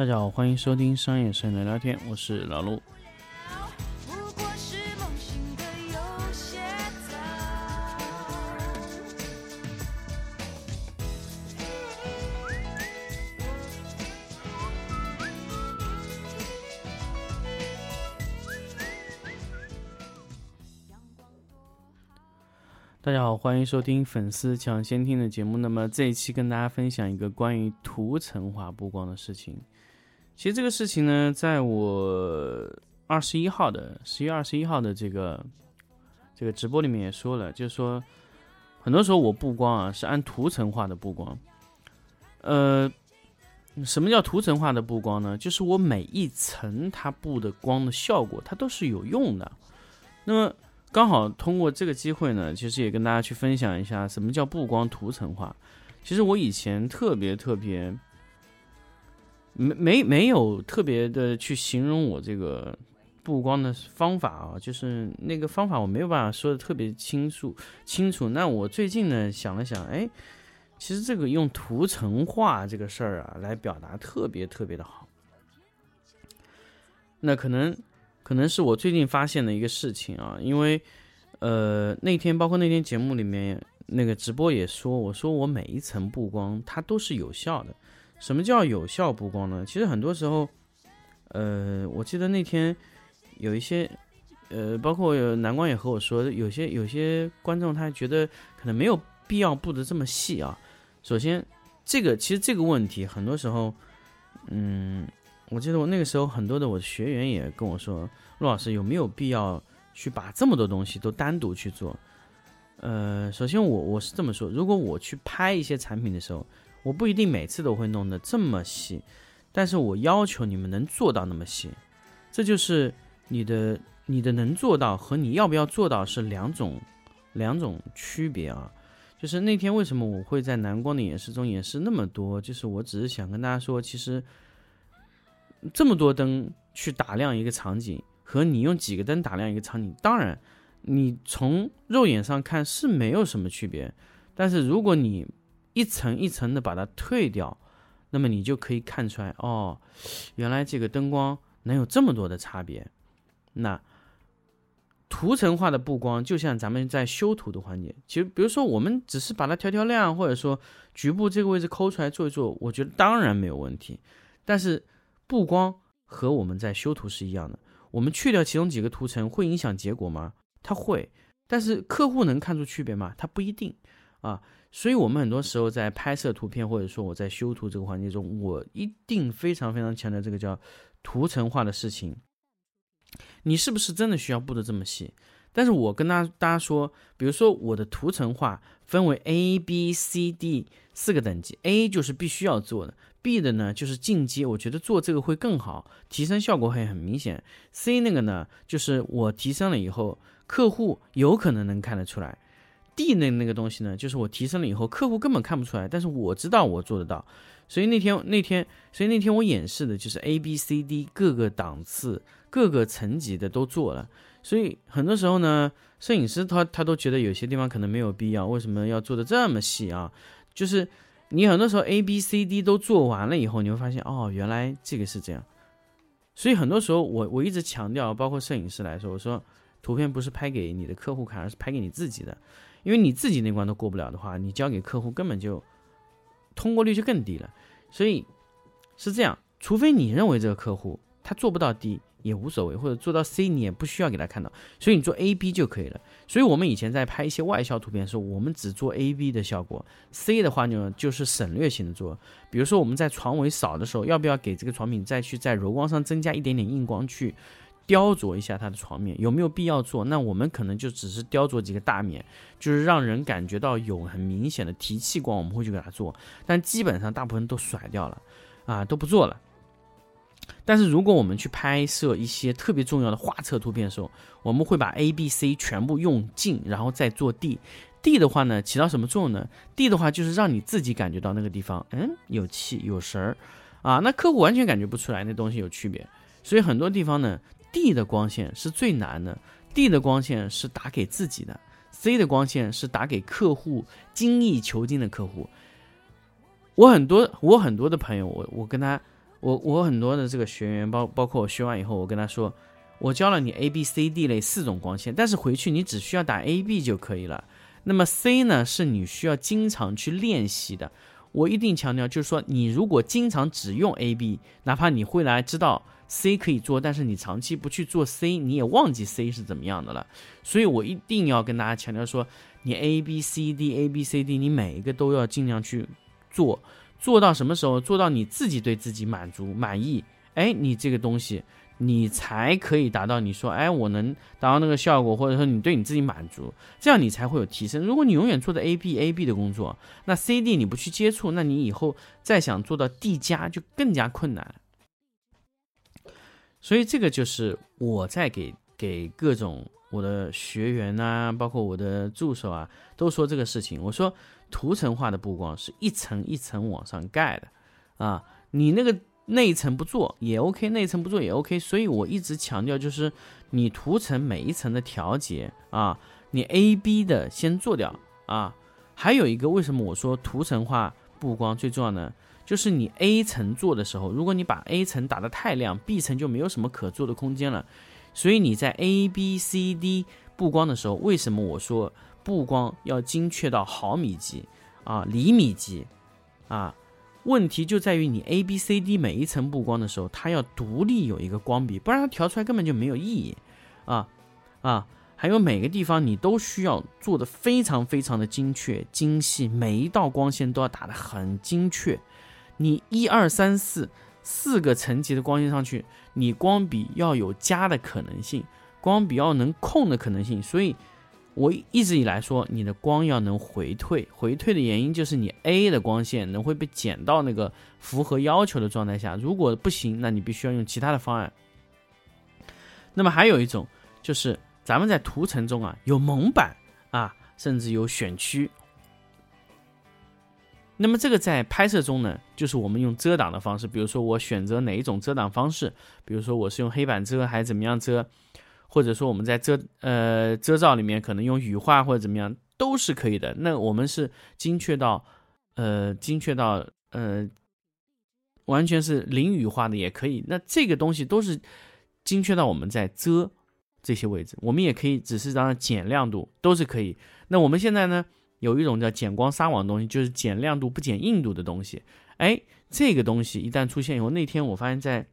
大家好，欢迎收听商业生聊聊天，我是老陆。大家好，欢迎收听粉丝抢先听的节目。那么这一期跟大家分享一个关于图层化布光的事情。其实这个事情呢，在我二十一号的十月二十一号的这个这个直播里面也说了，就是说很多时候我布光啊是按图层化的布光。呃，什么叫图层化的布光呢？就是我每一层它布的光的效果，它都是有用的。那么刚好通过这个机会呢，其实也跟大家去分享一下什么叫布光图层化。其实我以前特别特别没没没有特别的去形容我这个布光的方法啊，就是那个方法我没有办法说的特别清楚清楚。那我最近呢想了想，哎，其实这个用图层化这个事儿啊来表达特别特别的好。那可能。可能是我最近发现的一个事情啊，因为，呃，那天包括那天节目里面那个直播也说，我说我每一层布光它都是有效的。什么叫有效布光呢？其实很多时候，呃，我记得那天有一些，呃，包括南光也和我说，有些有些观众他觉得可能没有必要布的这么细啊。首先，这个其实这个问题很多时候，嗯。我记得我那个时候，很多的我的学员也跟我说：“陆老师有没有必要去把这么多东西都单独去做？”呃，首先我我是这么说：如果我去拍一些产品的时候，我不一定每次都会弄得这么细，但是我要求你们能做到那么细，这就是你的你的能做到和你要不要做到是两种两种区别啊。就是那天为什么我会在蓝光的演示中演示那么多？就是我只是想跟大家说，其实。这么多灯去打亮一个场景，和你用几个灯打亮一个场景，当然，你从肉眼上看是没有什么区别。但是如果你一层一层的把它退掉，那么你就可以看出来，哦，原来这个灯光能有这么多的差别。那图层化的布光，就像咱们在修图的环节，其实比如说我们只是把它调调亮，或者说局部这个位置抠出来做一做，我觉得当然没有问题。但是不光和我们在修图是一样的，我们去掉其中几个图层会影响结果吗？它会，但是客户能看出区别吗？它不一定啊。所以，我们很多时候在拍摄图片或者说我在修图这个环节中，我一定非常非常强调这个叫图层化的事情。你是不是真的需要布的这么细？但是我跟大大家说，比如说我的图层化分为 A、B、C、D 四个等级，A 就是必须要做的。B 的呢就是进阶，我觉得做这个会更好，提升效果会很明显。C 那个呢，就是我提升了以后，客户有可能能看得出来。D 那那个东西呢，就是我提升了以后，客户根本看不出来，但是我知道我做得到。所以那天那天，所以那天我演示的就是 A、B、C、D 各个档次、各个层级的都做了。所以很多时候呢，摄影师他他都觉得有些地方可能没有必要，为什么要做的这么细啊？就是。你很多时候 A B C D 都做完了以后，你会发现哦，原来这个是这样。所以很多时候我我一直强调，包括摄影师来说，我说图片不是拍给你的客户看，而是拍给你自己的。因为你自己那关都过不了的话，你交给客户根本就通过率就更低了。所以是这样，除非你认为这个客户他做不到 D。也无所谓，或者做到 C 你也不需要给他看到，所以你做 A B 就可以了。所以我们以前在拍一些外销图片的时候，我们只做 A B 的效果，C 的话呢就是省略性的做。比如说我们在床尾扫的时候，要不要给这个床品再去在柔光上增加一点点硬光，去雕琢一下它的床面，有没有必要做？那我们可能就只是雕琢几个大面，就是让人感觉到有很明显的提气光，我们会去给它做。但基本上大部分都甩掉了，啊都不做了。但是如果我们去拍摄一些特别重要的画册图片的时候，我们会把 A、B、C 全部用尽，然后再做 D。D 的话呢，起到什么作用呢？D 的话就是让你自己感觉到那个地方，嗯，有气有神儿，啊，那客户完全感觉不出来那东西有区别。所以很多地方呢 D 的光线是最难的，D 的光线是打给自己的，C 的光线是打给客户精益求精的客户。我很多我很多的朋友，我我跟他，我我很多的这个学员，包包括我学完以后，我跟他说，我教了你 A B C D 类四种光线，但是回去你只需要打 A B 就可以了。那么 C 呢，是你需要经常去练习的。我一定强调，就是说，你如果经常只用 A B，哪怕你会来知道 C 可以做，但是你长期不去做 C，你也忘记 C 是怎么样的了。所以我一定要跟大家强调说，你 A B C D A B C D，你每一个都要尽量去做，做到什么时候？做到你自己对自己满足满意，哎，你这个东西。你才可以达到你说，哎，我能达到那个效果，或者说你对你自己满足，这样你才会有提升。如果你永远做的 A B A B 的工作，那 C D 你不去接触，那你以后再想做到 D 加就更加困难。所以这个就是我在给给各种我的学员啊，包括我的助手啊，都说这个事情。我说图层化的布光是一层一层往上盖的，啊，你那个。内层不做也 OK，内层不做也 OK，所以我一直强调就是你图层每一层的调节啊，你 A、B 的先做掉啊。还有一个，为什么我说图层化布光最重要呢？就是你 A 层做的时候，如果你把 A 层打得太亮，B 层就没有什么可做的空间了。所以你在 A、B、C、D 布光的时候，为什么我说布光要精确到毫米级啊、厘米级啊？问题就在于你 A B C D 每一层布光的时候，它要独立有一个光比，不然它调出来根本就没有意义啊啊！还有每个地方你都需要做的非常非常的精确精细，每一道光线都要打得很精确。你一二三四四个层级的光线上去，你光比要有加的可能性，光比要能控的可能性，所以。我一直以来说，你的光要能回退，回退的原因就是你 A 的光线能会被减到那个符合要求的状态下。如果不行，那你必须要用其他的方案。那么还有一种就是咱们在图层中啊有蒙版啊，甚至有选区。那么这个在拍摄中呢，就是我们用遮挡的方式，比如说我选择哪一种遮挡方式，比如说我是用黑板遮还是怎么样遮。或者说我们在遮呃遮罩里面可能用羽化或者怎么样都是可以的。那我们是精确到呃精确到呃完全是零羽化的也可以。那这个东西都是精确到我们在遮这些位置，我们也可以只是让它减亮度都是可以。那我们现在呢有一种叫减光纱网的东西，就是减亮度不减硬度的东西。哎，这个东西一旦出现以后，那天我发现在。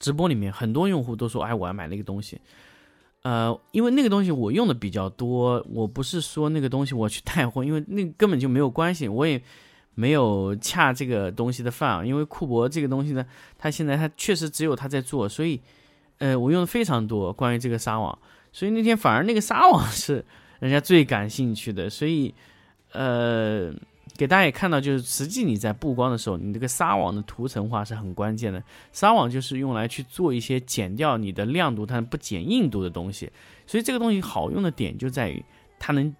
直播里面很多用户都说：“哎，我要买那个东西。”呃，因为那个东西我用的比较多，我不是说那个东西我去带货，因为那根本就没有关系，我也没有恰这个东西的饭啊。因为库博这个东西呢，它现在它确实只有他在做，所以呃，我用的非常多关于这个纱网，所以那天反而那个纱网是人家最感兴趣的，所以呃。给大家也看到，就是实际你在布光的时候，你这个纱网的涂层化是很关键的。纱网就是用来去做一些减掉你的亮度，但不减硬度的东西。所以这个东西好用的点就在于它能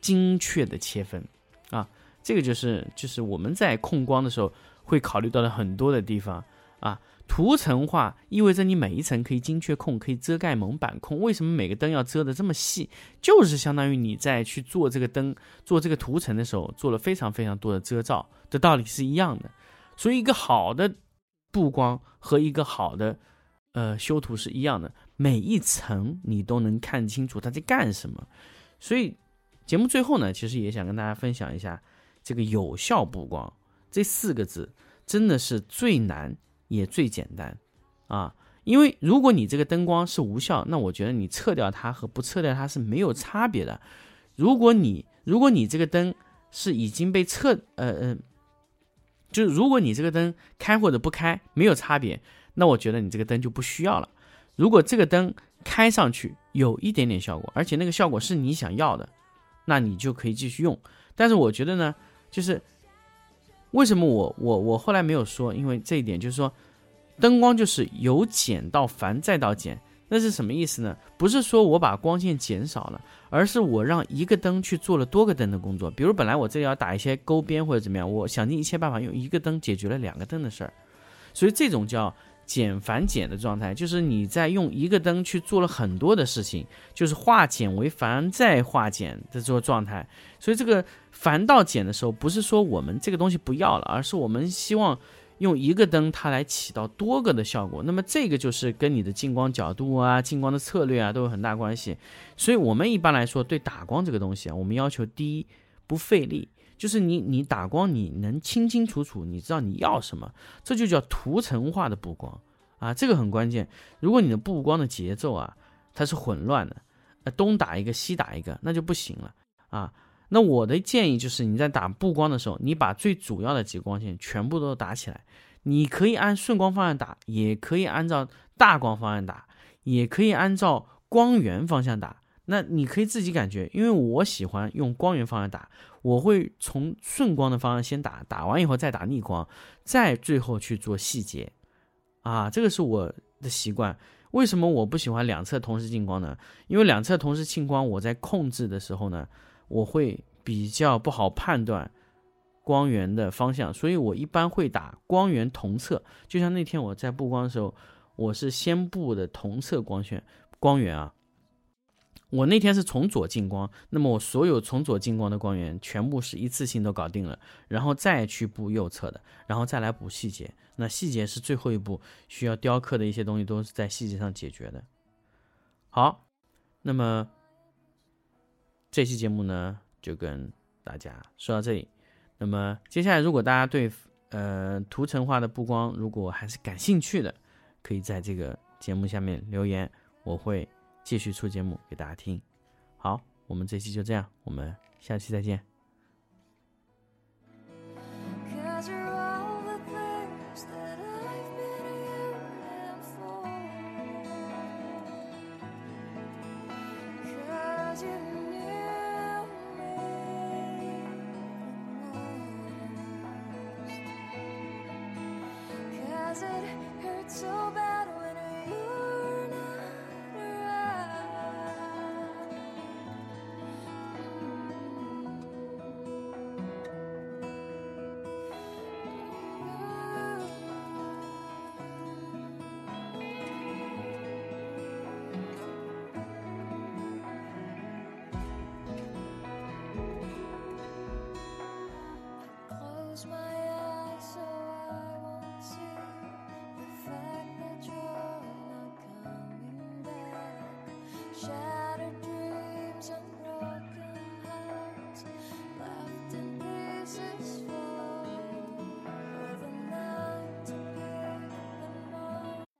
精确的切分啊，这个就是就是我们在控光的时候会考虑到的很多的地方啊。图层化意味着你每一层可以精确控，可以遮盖蒙版控。为什么每个灯要遮得这么细？就是相当于你在去做这个灯、做这个图层的时候，做了非常非常多的遮罩的道理是一样的。所以一个好的布光和一个好的呃修图是一样的，每一层你都能看清楚它在干什么。所以节目最后呢，其实也想跟大家分享一下这个有效布光这四个字，真的是最难。也最简单，啊，因为如果你这个灯光是无效，那我觉得你撤掉它和不撤掉它是没有差别的。如果你如果你这个灯是已经被撤，呃呃，就是如果你这个灯开或者不开没有差别，那我觉得你这个灯就不需要了。如果这个灯开上去有一点点效果，而且那个效果是你想要的，那你就可以继续用。但是我觉得呢，就是。为什么我我我后来没有说？因为这一点就是说，灯光就是由简到繁再到简，那是什么意思呢？不是说我把光线减少了，而是我让一个灯去做了多个灯的工作。比如本来我这里要打一些勾边或者怎么样，我想尽一切办法用一个灯解决了两个灯的事儿，所以这种叫减繁减的状态，就是你在用一个灯去做了很多的事情，就是化简为繁再化简的这个状态。所以这个繁到简的时候，不是说我们这个东西不要了，而是我们希望用一个灯它来起到多个的效果。那么这个就是跟你的进光角度啊、进光的策略啊都有很大关系。所以我们一般来说对打光这个东西啊，我们要求第一不费力。就是你，你打光，你能清清楚楚，你知道你要什么，这就叫图层化的布光啊，这个很关键。如果你的布光的节奏啊，它是混乱的，呃，东打一个西打一个，那就不行了啊。那我的建议就是，你在打布光的时候，你把最主要的几个光线全部都打起来。你可以按顺光方向打，也可以按照大光方向打，也可以按照光源方向打。那你可以自己感觉，因为我喜欢用光源方向打。我会从顺光的方向先打，打完以后再打逆光，再最后去做细节，啊，这个是我的习惯。为什么我不喜欢两侧同时进光呢？因为两侧同时进光，我在控制的时候呢，我会比较不好判断光源的方向，所以我一般会打光源同侧。就像那天我在布光的时候，我是先布的同侧光线光源啊。我那天是从左进光，那么我所有从左进光的光源全部是一次性都搞定了，然后再去布右侧的，然后再来补细节。那细节是最后一步，需要雕刻的一些东西都是在细节上解决的。好，那么这期节目呢就跟大家说到这里。那么接下来，如果大家对呃图层化的布光如果还是感兴趣的，可以在这个节目下面留言，我会。继续出节目给大家听，好，我们这期就这样，我们下期再见。